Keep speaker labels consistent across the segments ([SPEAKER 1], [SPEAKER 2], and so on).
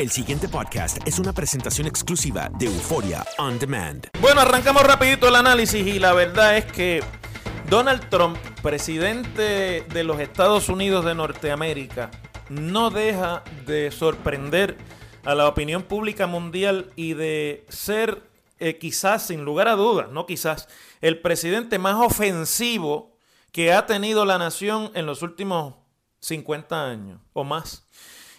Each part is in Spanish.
[SPEAKER 1] El siguiente podcast es una presentación exclusiva de Euforia On Demand.
[SPEAKER 2] Bueno, arrancamos rapidito el análisis y la verdad es que Donald Trump, presidente de los Estados Unidos de Norteamérica, no deja de sorprender a la opinión pública mundial y de ser eh, quizás, sin lugar a dudas, no quizás, el presidente más ofensivo que ha tenido la nación en los últimos 50 años o más.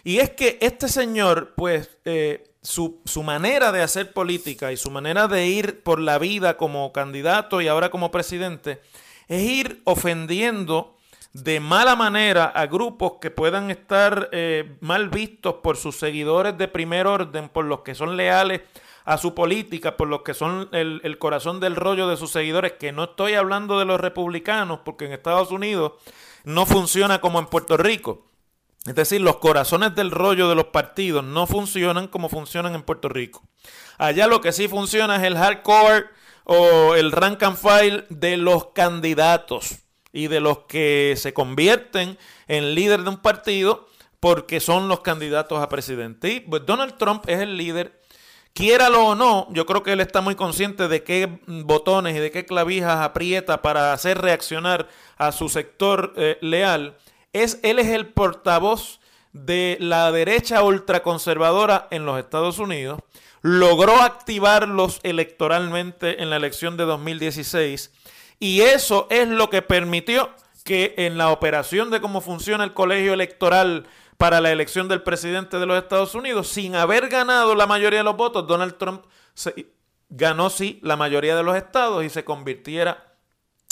[SPEAKER 2] Y es que este señor, pues, eh, su, su, manera de hacer política y su manera de ir por la vida como candidato y ahora como presidente, es ir ofendiendo de mala manera a grupos que puedan estar eh, mal vistos por sus seguidores de primer orden, por los que son leales a su política, por los que son el, el corazón del rollo de sus seguidores, que no estoy hablando de los republicanos, porque en Estados Unidos no funciona como en Puerto Rico. Es decir, los corazones del rollo de los partidos no funcionan como funcionan en Puerto Rico. Allá lo que sí funciona es el hardcore o el rank and file de los candidatos y de los que se convierten en líder de un partido porque son los candidatos a presidente. Y pues Donald Trump es el líder, quiéralo o no, yo creo que él está muy consciente de qué botones y de qué clavijas aprieta para hacer reaccionar a su sector eh, leal es, él es el portavoz de la derecha ultraconservadora en los Estados Unidos, logró activarlos electoralmente en la elección de 2016 y eso es lo que permitió que en la operación de cómo funciona el colegio electoral para la elección del presidente de los Estados Unidos, sin haber ganado la mayoría de los votos, Donald Trump ganó sí la mayoría de los estados y se convirtiera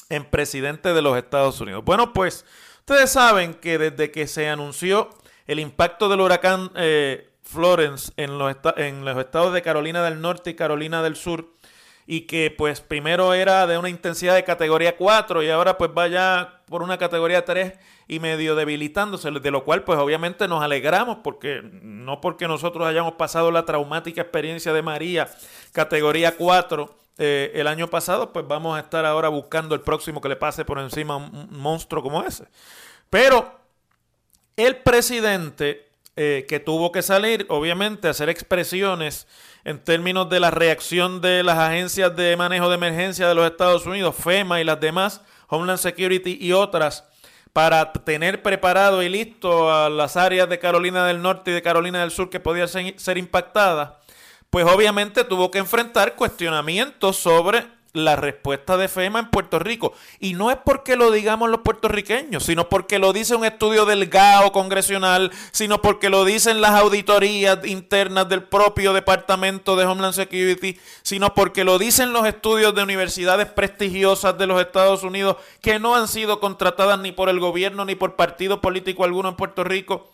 [SPEAKER 2] en presidente de los Estados Unidos. Bueno, pues Ustedes saben que desde que se anunció el impacto del huracán eh, Florence en los, en los estados de Carolina del Norte y Carolina del Sur, y que pues primero era de una intensidad de categoría 4 y ahora pues vaya por una categoría 3 y medio debilitándose, de lo cual pues obviamente nos alegramos porque no porque nosotros hayamos pasado la traumática experiencia de María categoría 4 eh, el año pasado, pues vamos a estar ahora buscando el próximo que le pase por encima a un monstruo como ese. Pero el presidente eh, que tuvo que salir, obviamente, a hacer expresiones en términos de la reacción de las agencias de manejo de emergencia de los Estados Unidos, FEMA y las demás, Homeland Security y otras, para tener preparado y listo a las áreas de Carolina del Norte y de Carolina del Sur que podían ser, ser impactadas, pues obviamente tuvo que enfrentar cuestionamientos sobre la respuesta de FEMA en Puerto Rico. Y no es porque lo digamos los puertorriqueños, sino porque lo dice un estudio del GAO congresional, sino porque lo dicen las auditorías internas del propio Departamento de Homeland Security, sino porque lo dicen los estudios de universidades prestigiosas de los Estados Unidos que no han sido contratadas ni por el gobierno ni por partido político alguno en Puerto Rico.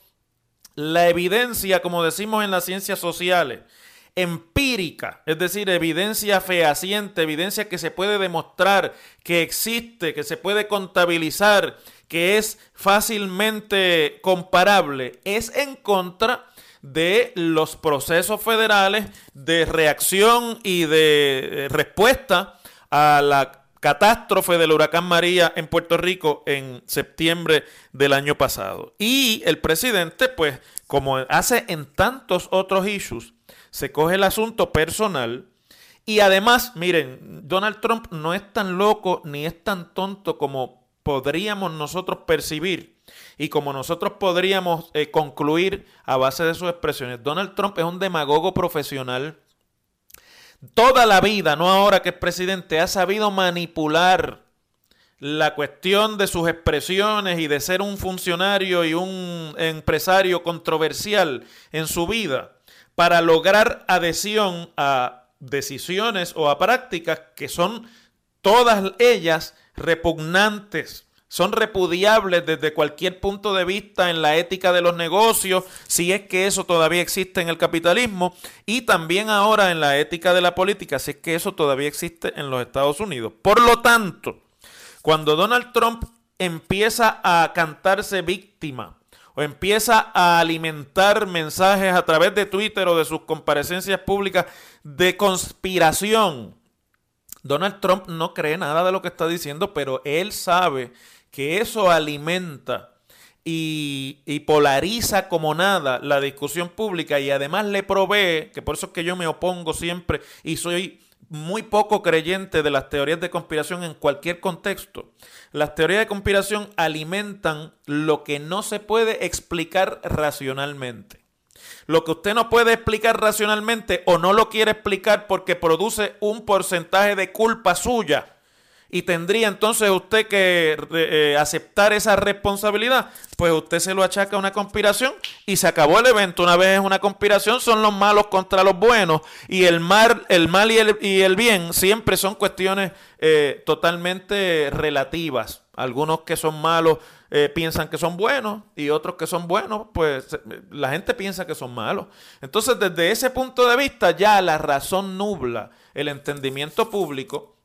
[SPEAKER 2] La evidencia, como decimos en las ciencias sociales, empírica, es decir, evidencia fehaciente, evidencia que se puede demostrar, que existe, que se puede contabilizar, que es fácilmente comparable, es en contra de los procesos federales de reacción y de eh, respuesta a la catástrofe del huracán María en Puerto Rico en septiembre del año pasado. Y el presidente, pues, como hace en tantos otros issues, se coge el asunto personal y además, miren, Donald Trump no es tan loco ni es tan tonto como podríamos nosotros percibir y como nosotros podríamos eh, concluir a base de sus expresiones. Donald Trump es un demagogo profesional. Toda la vida, no ahora que es presidente, ha sabido manipular la cuestión de sus expresiones y de ser un funcionario y un empresario controversial en su vida para lograr adhesión a decisiones o a prácticas que son todas ellas repugnantes, son repudiables desde cualquier punto de vista en la ética de los negocios, si es que eso todavía existe en el capitalismo, y también ahora en la ética de la política, si es que eso todavía existe en los Estados Unidos. Por lo tanto, cuando Donald Trump empieza a cantarse víctima o empieza a alimentar mensajes a través de Twitter o de sus comparecencias públicas de conspiración. Donald Trump no cree nada de lo que está diciendo, pero él sabe que eso alimenta y, y, polariza como nada la discusión pública y además le provee, que por eso es que yo me opongo siempre y soy muy poco creyente de las teorías de conspiración en cualquier contexto. Las teorías de conspiración alimentan lo que no se puede explicar racionalmente. Lo que usted no puede explicar racionalmente o no lo quiere explicar porque produce un porcentaje de culpa suya y tendría entonces usted que eh, aceptar esa responsabilidad, pues usted se lo achaca a una conspiración y se acabó el evento. Una vez es una conspiración, son los malos contra los buenos y el mal, el mal y el, y el bien siempre son cuestiones eh, totalmente relativas. Algunos que son malos eh, piensan que son buenos y otros que son buenos, pues la gente piensa que son malos. Entonces, desde ese punto de vista, ya la razón nubla el entendimiento público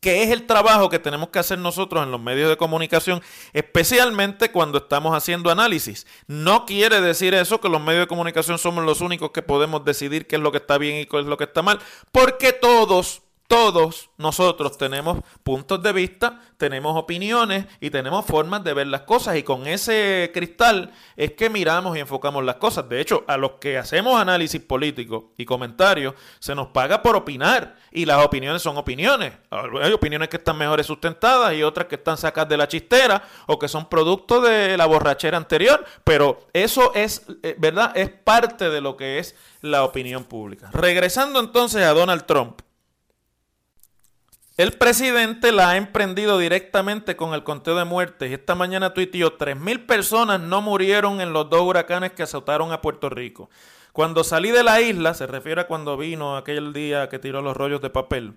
[SPEAKER 2] que es el trabajo que tenemos que hacer nosotros en los medios de comunicación, especialmente cuando estamos haciendo análisis. No quiere decir eso que los medios de comunicación somos los únicos que podemos decidir qué es lo que está bien y qué es lo que está mal, porque todos todos nosotros tenemos puntos de vista, tenemos opiniones y tenemos formas de ver las cosas y con ese cristal es que miramos y enfocamos las cosas. De hecho, a los que hacemos análisis político y comentarios se nos paga por opinar y las opiniones son opiniones. Hay opiniones que están mejores sustentadas y otras que están sacadas de la chistera o que son producto de la borrachera anterior, pero eso es, eh, ¿verdad? Es parte de lo que es la opinión pública. Regresando entonces a Donald Trump. El presidente la ha emprendido directamente con el conteo de muertes esta mañana tuiteó 3.000 personas no murieron en los dos huracanes que azotaron a Puerto Rico. Cuando salí de la isla, se refiere a cuando vino aquel día que tiró los rollos de papel,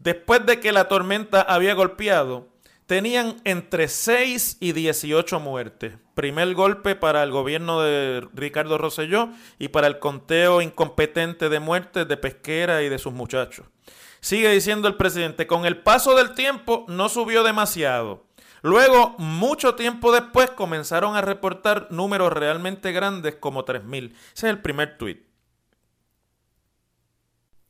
[SPEAKER 2] después de que la tormenta había golpeado, tenían entre 6 y 18 muertes. Primer golpe para el gobierno de Ricardo Rosselló y para el conteo incompetente de muertes de Pesquera y de sus muchachos. Sigue diciendo el presidente, con el paso del tiempo no subió demasiado. Luego, mucho tiempo después, comenzaron a reportar números realmente grandes como 3.000. Ese es el primer tuit.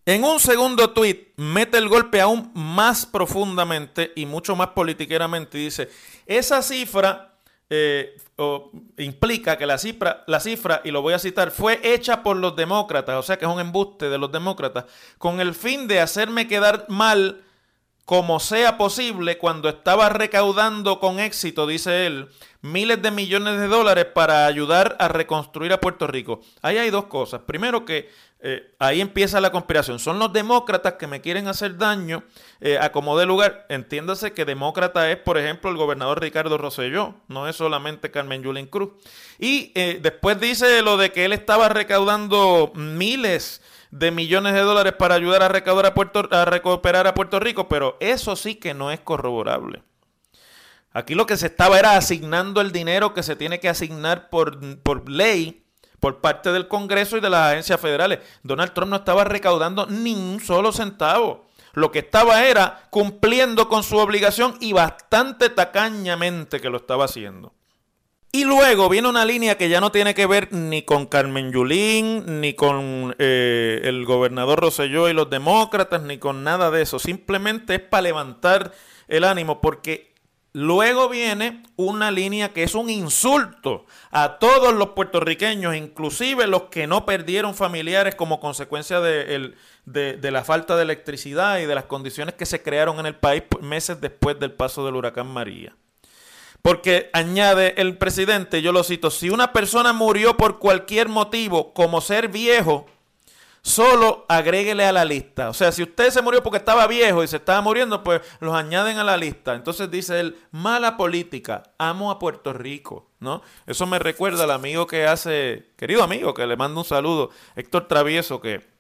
[SPEAKER 2] En un segundo tuit, mete el golpe aún más profundamente y mucho más politiqueramente y dice, esa cifra eh, implica que la cifra, la cifra, y lo voy a citar, fue hecha por los demócratas, o sea que es un embuste de los demócratas, con el fin de hacerme quedar mal como sea posible cuando estaba recaudando con éxito, dice él, miles de millones de dólares para ayudar a reconstruir a Puerto Rico. Ahí hay dos cosas. Primero que eh, ahí empieza la conspiración. Son los demócratas que me quieren hacer daño eh, a como de lugar. Entiéndase que demócrata es, por ejemplo, el gobernador Ricardo Rosselló, no es solamente Carmen Yulín Cruz. Y eh, después dice lo de que él estaba recaudando miles de millones de dólares para ayudar a recaudar a Puerto a recuperar a Puerto Rico, pero eso sí que no es corroborable. Aquí lo que se estaba era asignando el dinero que se tiene que asignar por, por ley por parte del Congreso y de las agencias federales. Donald Trump no estaba recaudando ni un solo centavo. Lo que estaba era cumpliendo con su obligación y bastante tacañamente que lo estaba haciendo. Y luego viene una línea que ya no tiene que ver ni con Carmen Yulín, ni con eh, el gobernador Rosselló y los demócratas, ni con nada de eso. Simplemente es para levantar el ánimo, porque Luego viene una línea que es un insulto a todos los puertorriqueños, inclusive los que no perdieron familiares como consecuencia de, la falta de electricidad y de las condiciones que se crearon en el país meses después del paso del huracán María. Porque añade el presidente, yo lo cito, si una persona murió por cualquier motivo, como ser viejo, solo agréguele a la lista. O sea, si usted se murió porque estaba viejo y se estaba muriendo, pues los añaden a la lista. Entonces dice él, mala política, amo a Puerto Rico, ¿no? Eso me recuerda al amigo que hace, querido amigo, que le mando un saludo, Héctor Travieso, que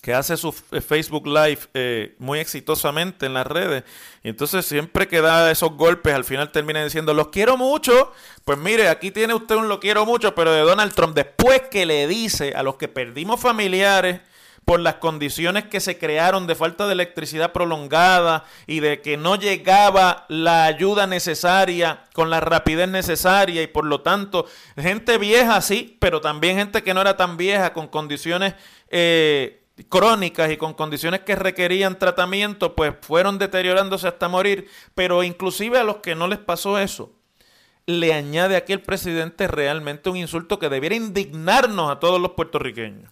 [SPEAKER 2] que hace su Facebook Live eh, muy exitosamente en las redes. Y entonces siempre que da esos golpes, al final termina diciendo, los quiero mucho. Pues mire, aquí tiene usted un lo quiero mucho, pero de Donald Trump, después que le dice a los que perdimos familiares por las condiciones que se crearon de falta de electricidad prolongada y de que no llegaba la ayuda necesaria con la rapidez necesaria y por lo tanto gente vieja sí, pero también gente que no era tan vieja con condiciones... Eh, crónicas y con condiciones que requerían tratamiento, pues fueron deteriorándose hasta morir, pero inclusive a los que no les pasó eso, le añade aquí el presidente realmente un insulto que debiera indignarnos a todos los puertorriqueños.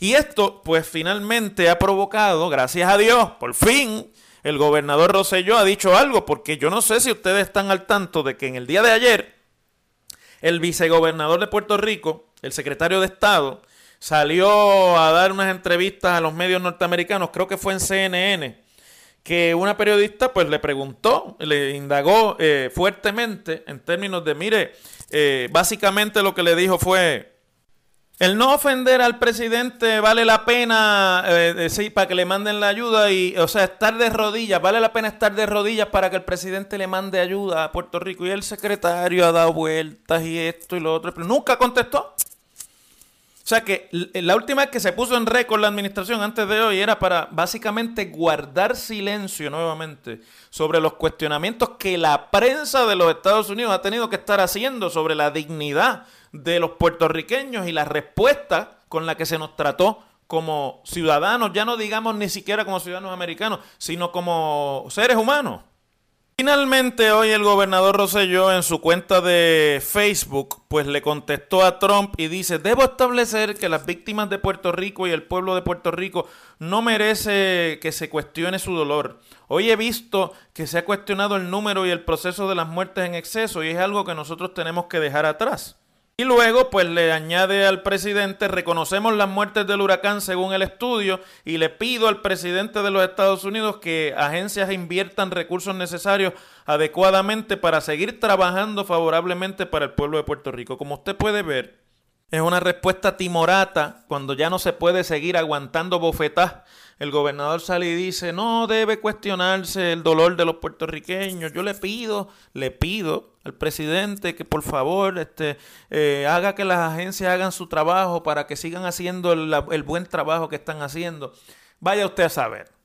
[SPEAKER 2] Y esto, pues finalmente ha provocado, gracias a Dios, por fin, el gobernador Roselló ha dicho algo, porque yo no sé si ustedes están al tanto de que en el día de ayer, el vicegobernador de Puerto Rico, el secretario de Estado, salió a dar unas entrevistas a los medios norteamericanos, creo que fue en CNN, que una periodista pues le preguntó, le indagó eh, fuertemente en términos de, mire, eh, básicamente lo que le dijo fue, el no ofender al presidente vale la pena, eh, sí, para que le manden la ayuda y, o sea, estar de rodillas, vale la pena estar de rodillas para que el presidente le mande ayuda a Puerto Rico. Y el secretario ha dado vueltas y esto y lo otro, pero nunca contestó. O sea que la última vez que se puso en récord la administración antes de hoy era para básicamente guardar silencio nuevamente sobre los cuestionamientos que la prensa de los Estados Unidos ha tenido que estar haciendo sobre la dignidad de los puertorriqueños y la respuesta con la que se nos trató como ciudadanos, ya no digamos ni siquiera como ciudadanos americanos, sino como seres humanos. Finalmente hoy el gobernador Rosselló en su cuenta de Facebook pues le contestó a Trump y dice, debo establecer que las víctimas de Puerto Rico y el pueblo de Puerto Rico no merece que se cuestione su dolor. Hoy he visto que se ha cuestionado el número y el proceso de las muertes en exceso y es algo que nosotros tenemos que dejar atrás. Y luego, pues le añade al presidente, reconocemos las muertes del huracán según el estudio y le pido al presidente de los Estados Unidos que agencias inviertan recursos necesarios adecuadamente para seguir trabajando favorablemente para el pueblo de Puerto Rico. Como usted puede ver, es una respuesta timorata cuando ya no se puede seguir aguantando bofetás el gobernador sale y dice, no debe cuestionarse el dolor de los puertorriqueños. Yo le pido, le pido al presidente que por favor este, eh, haga que las agencias hagan su trabajo para que sigan haciendo el buen trabajo que están haciendo. Vaya usted a saber.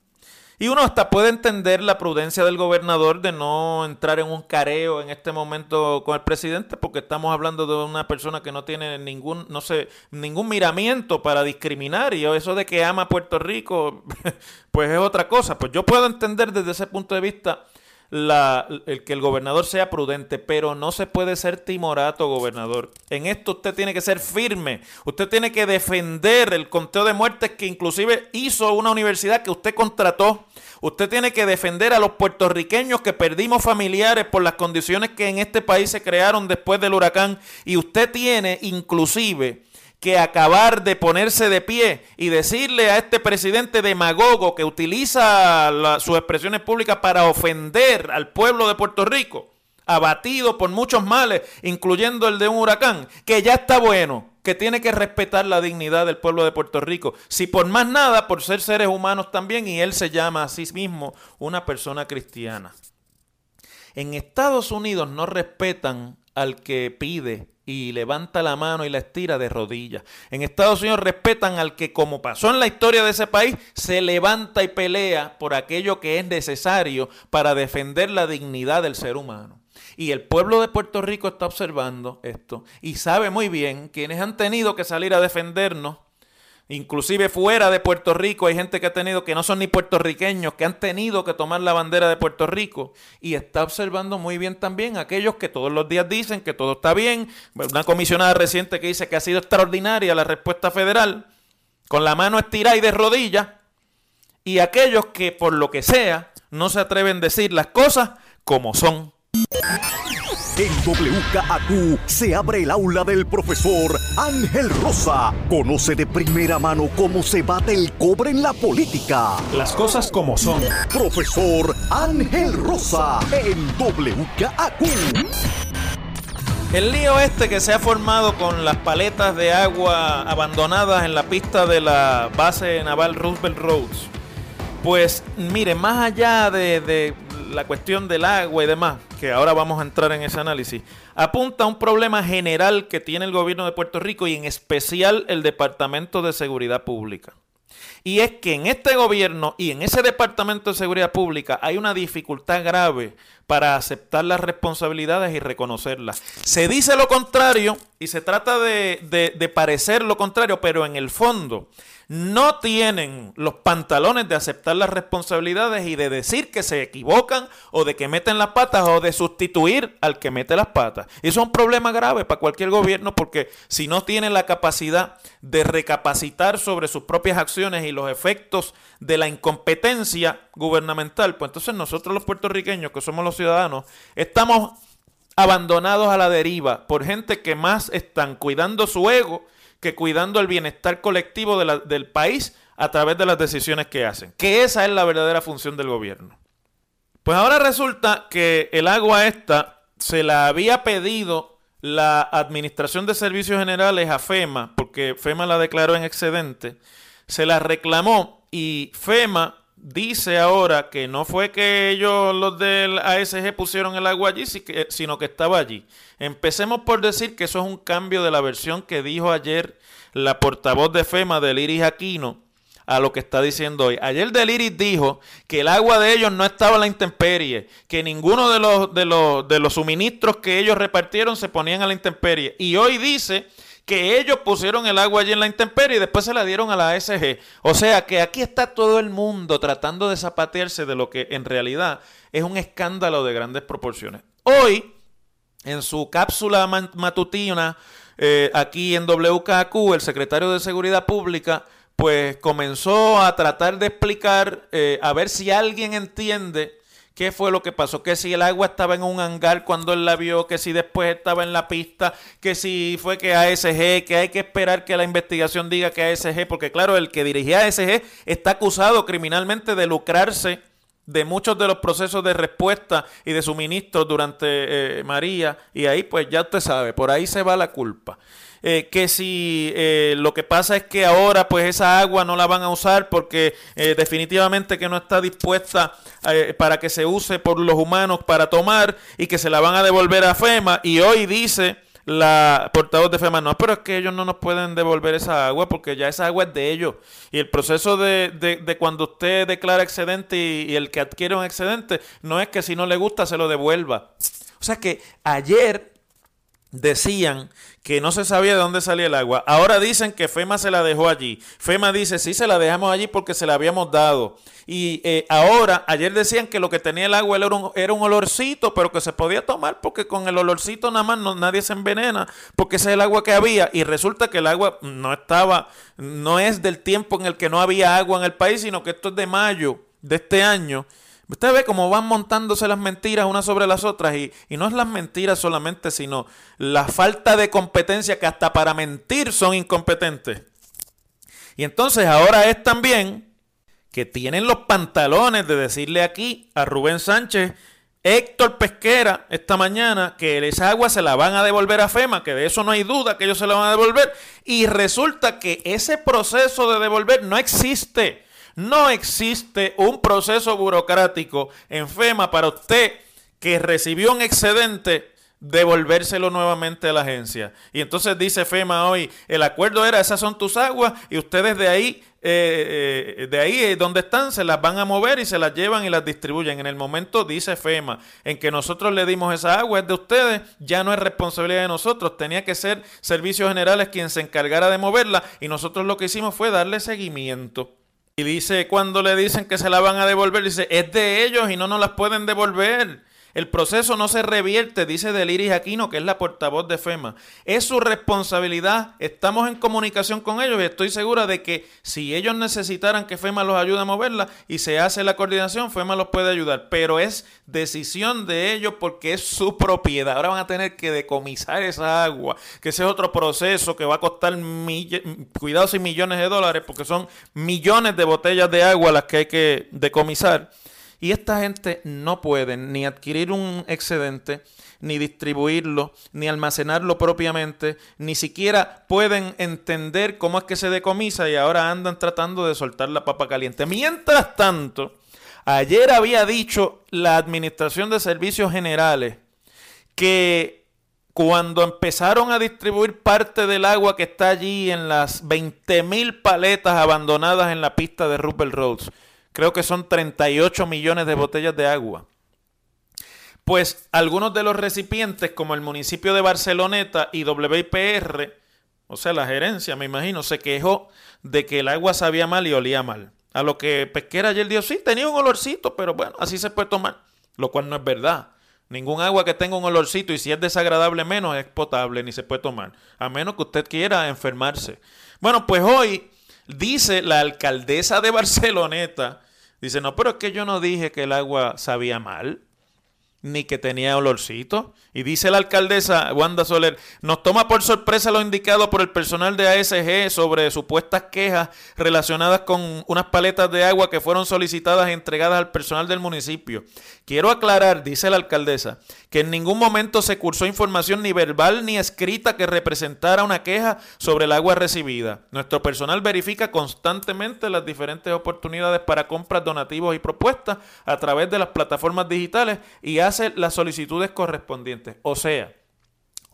[SPEAKER 2] Y uno hasta puede entender la prudencia del gobernador de no entrar en un careo en este momento con el presidente, porque estamos hablando de una persona que no tiene ningún, no sé, ningún miramiento para discriminar. Y eso de que ama a Puerto Rico, pues es otra cosa. Pues yo puedo entender desde ese punto de vista el que el gobernador sea prudente, pero no se puede ser timorato, gobernador. En esto usted tiene que ser firme. Usted tiene que defender el conteo de muertes que inclusive hizo una universidad que usted contrató. Usted tiene que defender a los puertorriqueños que perdimos familiares por las condiciones que en este país se crearon después del huracán. Y usted tiene inclusive que acabar de ponerse de pie y decirle a este presidente demagogo que utiliza sus expresiones públicas para ofender al pueblo de Puerto Rico, abatido por muchos males, incluyendo el de un huracán, que ya está bueno, que tiene que respetar la dignidad del pueblo de Puerto Rico. Si por más nada, por ser seres humanos también, y él se llama a sí mismo una persona cristiana. En Estados Unidos no respetan al que pide y levanta la mano y la estira de rodillas. En Estados Unidos respetan al que, como pasó en la historia de ese país, se levanta y pelea por aquello que es necesario para defender la dignidad del ser humano. Y el pueblo de Puerto Rico está observando esto y sabe muy bien quienes han tenido que salir a defendernos Inclusive fuera de Puerto Rico hay gente que ha tenido que no son ni puertorriqueños, que han tenido que tomar la bandera de Puerto Rico y está observando muy bien también aquellos que todos los días dicen que todo está bien. Una comisionada reciente que dice que ha sido extraordinaria la respuesta federal, con la mano estirada y de rodillas, y aquellos que por lo que sea no se atreven a decir las cosas como son.
[SPEAKER 3] En WKAQ se abre el aula del profesor Ángel Rosa. Conoce de primera mano cómo se bate el cobre en la política.
[SPEAKER 2] Las cosas como son.
[SPEAKER 3] Profesor Ángel Rosa en WKAQ.
[SPEAKER 2] El lío este que se ha formado con las paletas de agua abandonadas en la pista de la base naval Roosevelt Roads. Pues mire, más allá de, de la cuestión del agua y demás, que ahora vamos a entrar en ese análisis, apunta a un problema general que tiene el gobierno de Puerto Rico y en especial el Departamento de Seguridad Pública. Y es que en este gobierno y en ese Departamento de Seguridad Pública hay una dificultad grave para aceptar las responsabilidades y reconocerlas. Se dice lo contrario y se trata de, de, parecer lo contrario, pero en el fondo no tienen los pantalones de aceptar las responsabilidades y de decir que se equivocan o de que meten las patas o de sustituir al que mete las patas. Eso es un problema grave para cualquier gobierno porque si no tiene la capacidad de recapacitar sobre sus propias acciones y los efectos de la incompetencia gubernamental, pues entonces nosotros los puertorriqueños, que somos los ciudadanos, estamos abandonados a la deriva por gente que más están cuidando su ego que cuidando el bienestar colectivo del país a través de las decisiones que hacen. Que esa es la verdadera función del gobierno. Pues ahora resulta que el agua esta se la había pedido la Administración de Servicios Generales a FEMA, porque FEMA la declaró en excedente, se la reclamó y FEMA dice ahora que no fue que ellos, los del ASG, pusieron el agua allí, sino que estaba allí. Empecemos por decir que eso es un cambio de la versión que dijo ayer la portavoz de FEMA, del Iris Aquino, a lo que está diciendo hoy. Ayer del Iris dijo que el agua de ellos no estaba en la intemperie, que ninguno de los, de los, de los suministros que ellos repartieron se ponían a la intemperie. Y hoy dice que ellos pusieron el agua allí en la intemperie y después se la dieron a la ASG. O sea que aquí está todo el mundo tratando de zapatearse de lo que en realidad es un escándalo de grandes proporciones. Hoy, en su cápsula matutina eh, aquí en WKQ, el secretario de Seguridad Pública, pues comenzó a tratar de explicar, eh, a ver si alguien entiende qué fue lo que pasó, que si el agua estaba en un hangar cuando él la vio, que si después estaba en la pista, que si fue que ASG, que hay que esperar que la investigación diga que ASG, porque claro, el que dirigía ASG está acusado criminalmente de lucrarse de muchos de los procesos de respuesta y de suministro durante eh, María, y ahí pues ya usted sabe, por ahí se va la culpa. Eh, que si eh, lo que pasa es que ahora pues esa agua no la van a usar porque definitivamente que no está dispuesta para que se use por los humanos para tomar y que se la van a devolver a FEMA y hoy dice la portavoz de FEMA, no, pero es que ellos no nos pueden devolver esa agua porque ya esa agua es de ellos. Y el proceso de, de, cuando usted declara excedente y, el que adquiere un excedente, no es que si no le gusta se lo devuelva. O sea que ayer decían que no se sabía de dónde salía el agua. Ahora dicen que FEMA se la dejó allí. FEMA dice, sí, se la dejamos allí porque se la habíamos dado. Y eh, ahora, ayer decían que lo que tenía el agua era un, era un, olorcito, pero que se podía tomar porque con el olorcito nada más no, nadie se envenena, porque ese es el agua que había. Y resulta que el agua no estaba, no es del tiempo en el que no había agua en el país, sino que esto es de mayo de este año, usted ve cómo van montándose las mentiras unas sobre las otras y, y no es las mentiras solamente, sino la falta de competencia que hasta para mentir son incompetentes. Y entonces ahora es también que tienen los pantalones de decirle aquí a Rubén Sánchez, Héctor Pesquera, esta mañana, que esa agua se la van a devolver a FEMA, que de eso no hay duda que ellos se la van a devolver. Y resulta que ese proceso de devolver no existe. No existe un proceso burocrático en FEMA para usted que recibió un excedente devolvérselo nuevamente a la agencia. Y entonces dice FEMA hoy, el acuerdo era, esas son tus aguas y ustedes de ahí, eh, eh, de ahí donde están, se las van a mover y se las llevan y las distribuyen. En el momento dice FEMA, en que nosotros le dimos esa agua, es de ustedes, ya no es responsabilidad de nosotros, tenía que ser Servicios Generales quien se encargara de moverla y nosotros lo que hicimos fue darle seguimiento. Y dice, cuando le dicen que se la van a devolver, dice, es de ellos y no nos las pueden devolver. El proceso no se revierte, dice Deliris Aquino, que es la portavoz de FEMA. Es su responsabilidad. Estamos en comunicación con ellos y estoy segura de que si ellos necesitaran que FEMA los ayude a moverla y se hace la coordinación, FEMA los puede ayudar. Pero es decisión de ellos porque es su propiedad. Ahora van a tener que decomisar esa agua, que ese es otro proceso que va a costar cuidados y millones de dólares porque son millones de botellas de agua las que hay que decomisar. Y esta gente no puede ni adquirir un excedente, ni distribuirlo, ni almacenarlo propiamente, ni siquiera pueden entender cómo es que se decomisa y ahora andan tratando de soltar la papa caliente. Mientras tanto, ayer había dicho la Administración de Servicios Generales que cuando empezaron a distribuir parte del agua que está allí en las 20.000 paletas abandonadas en la pista de Rupert Roads, creo que son 38 millones de botellas de agua. Pues algunos de los recipientes, como el municipio de Barceloneta y WIPR, o sea, la gerencia, me imagino, se quejó de que el agua sabía mal y olía mal. A lo que Pesquera ayer dijo, sí, tenía un olorcito, pero bueno, así se puede tomar. Lo cual no es verdad. Ningún agua que tenga un olorcito y si es desagradable menos es potable ni se puede tomar. A menos que usted quiera enfermarse. Bueno, pues hoy dice la alcaldesa de Barceloneta, Dice, no, pero es que yo no dije que el agua sabía mal ni que tenía olorcito. Y dice la alcaldesa Wanda Soler, nos toma por sorpresa lo indicado por el personal de ASG sobre supuestas quejas relacionadas con unas paletas de agua que fueron solicitadas e entregadas al personal del municipio. Quiero aclarar, dice la alcaldesa, que en ningún momento se cursó información ni verbal ni escrita que representara una queja sobre el agua recibida. Nuestro personal verifica constantemente las diferentes oportunidades para compras, donativos y propuestas a través de las plataformas digitales y hace las solicitudes correspondientes. O sea,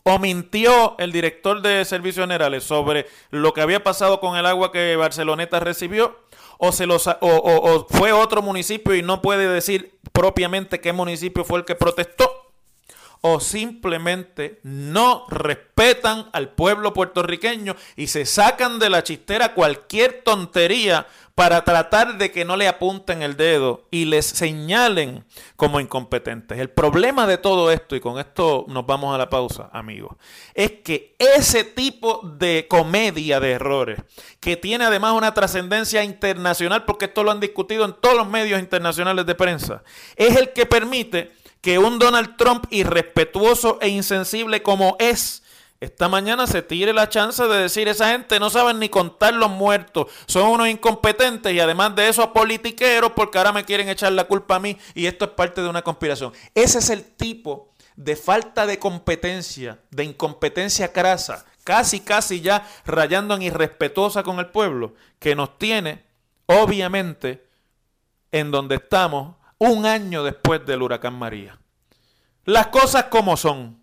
[SPEAKER 2] o mintió el director de Servicios Generales sobre lo que había pasado con el agua que Barceloneta recibió, o, se los, o fue otro municipio y no puede decir propiamente qué municipio fue el que protestó, o simplemente no respetan al pueblo puertorriqueño y se sacan de la chistera cualquier tontería para tratar de que no le apunten el dedo y les señalen como incompetentes. El problema de todo esto, y con esto nos vamos a la pausa, amigos, es que ese tipo de comedia de errores, que tiene además una trascendencia internacional, porque esto lo han discutido en todos los medios internacionales de prensa, es el que permite que un Donald Trump irrespetuoso e insensible como es, esta mañana se tire la chance de decir, esa gente no saben ni contar los muertos, son unos incompetentes y además de eso a politiqueros porque ahora me quieren echar la culpa a mí y esto es parte de una conspiración. Ese es el tipo de falta de competencia, de incompetencia crasa, casi, casi ya rayando en irrespetuosa con el pueblo, que nos tiene, obviamente, en donde estamos un año después del huracán María. Las cosas como son.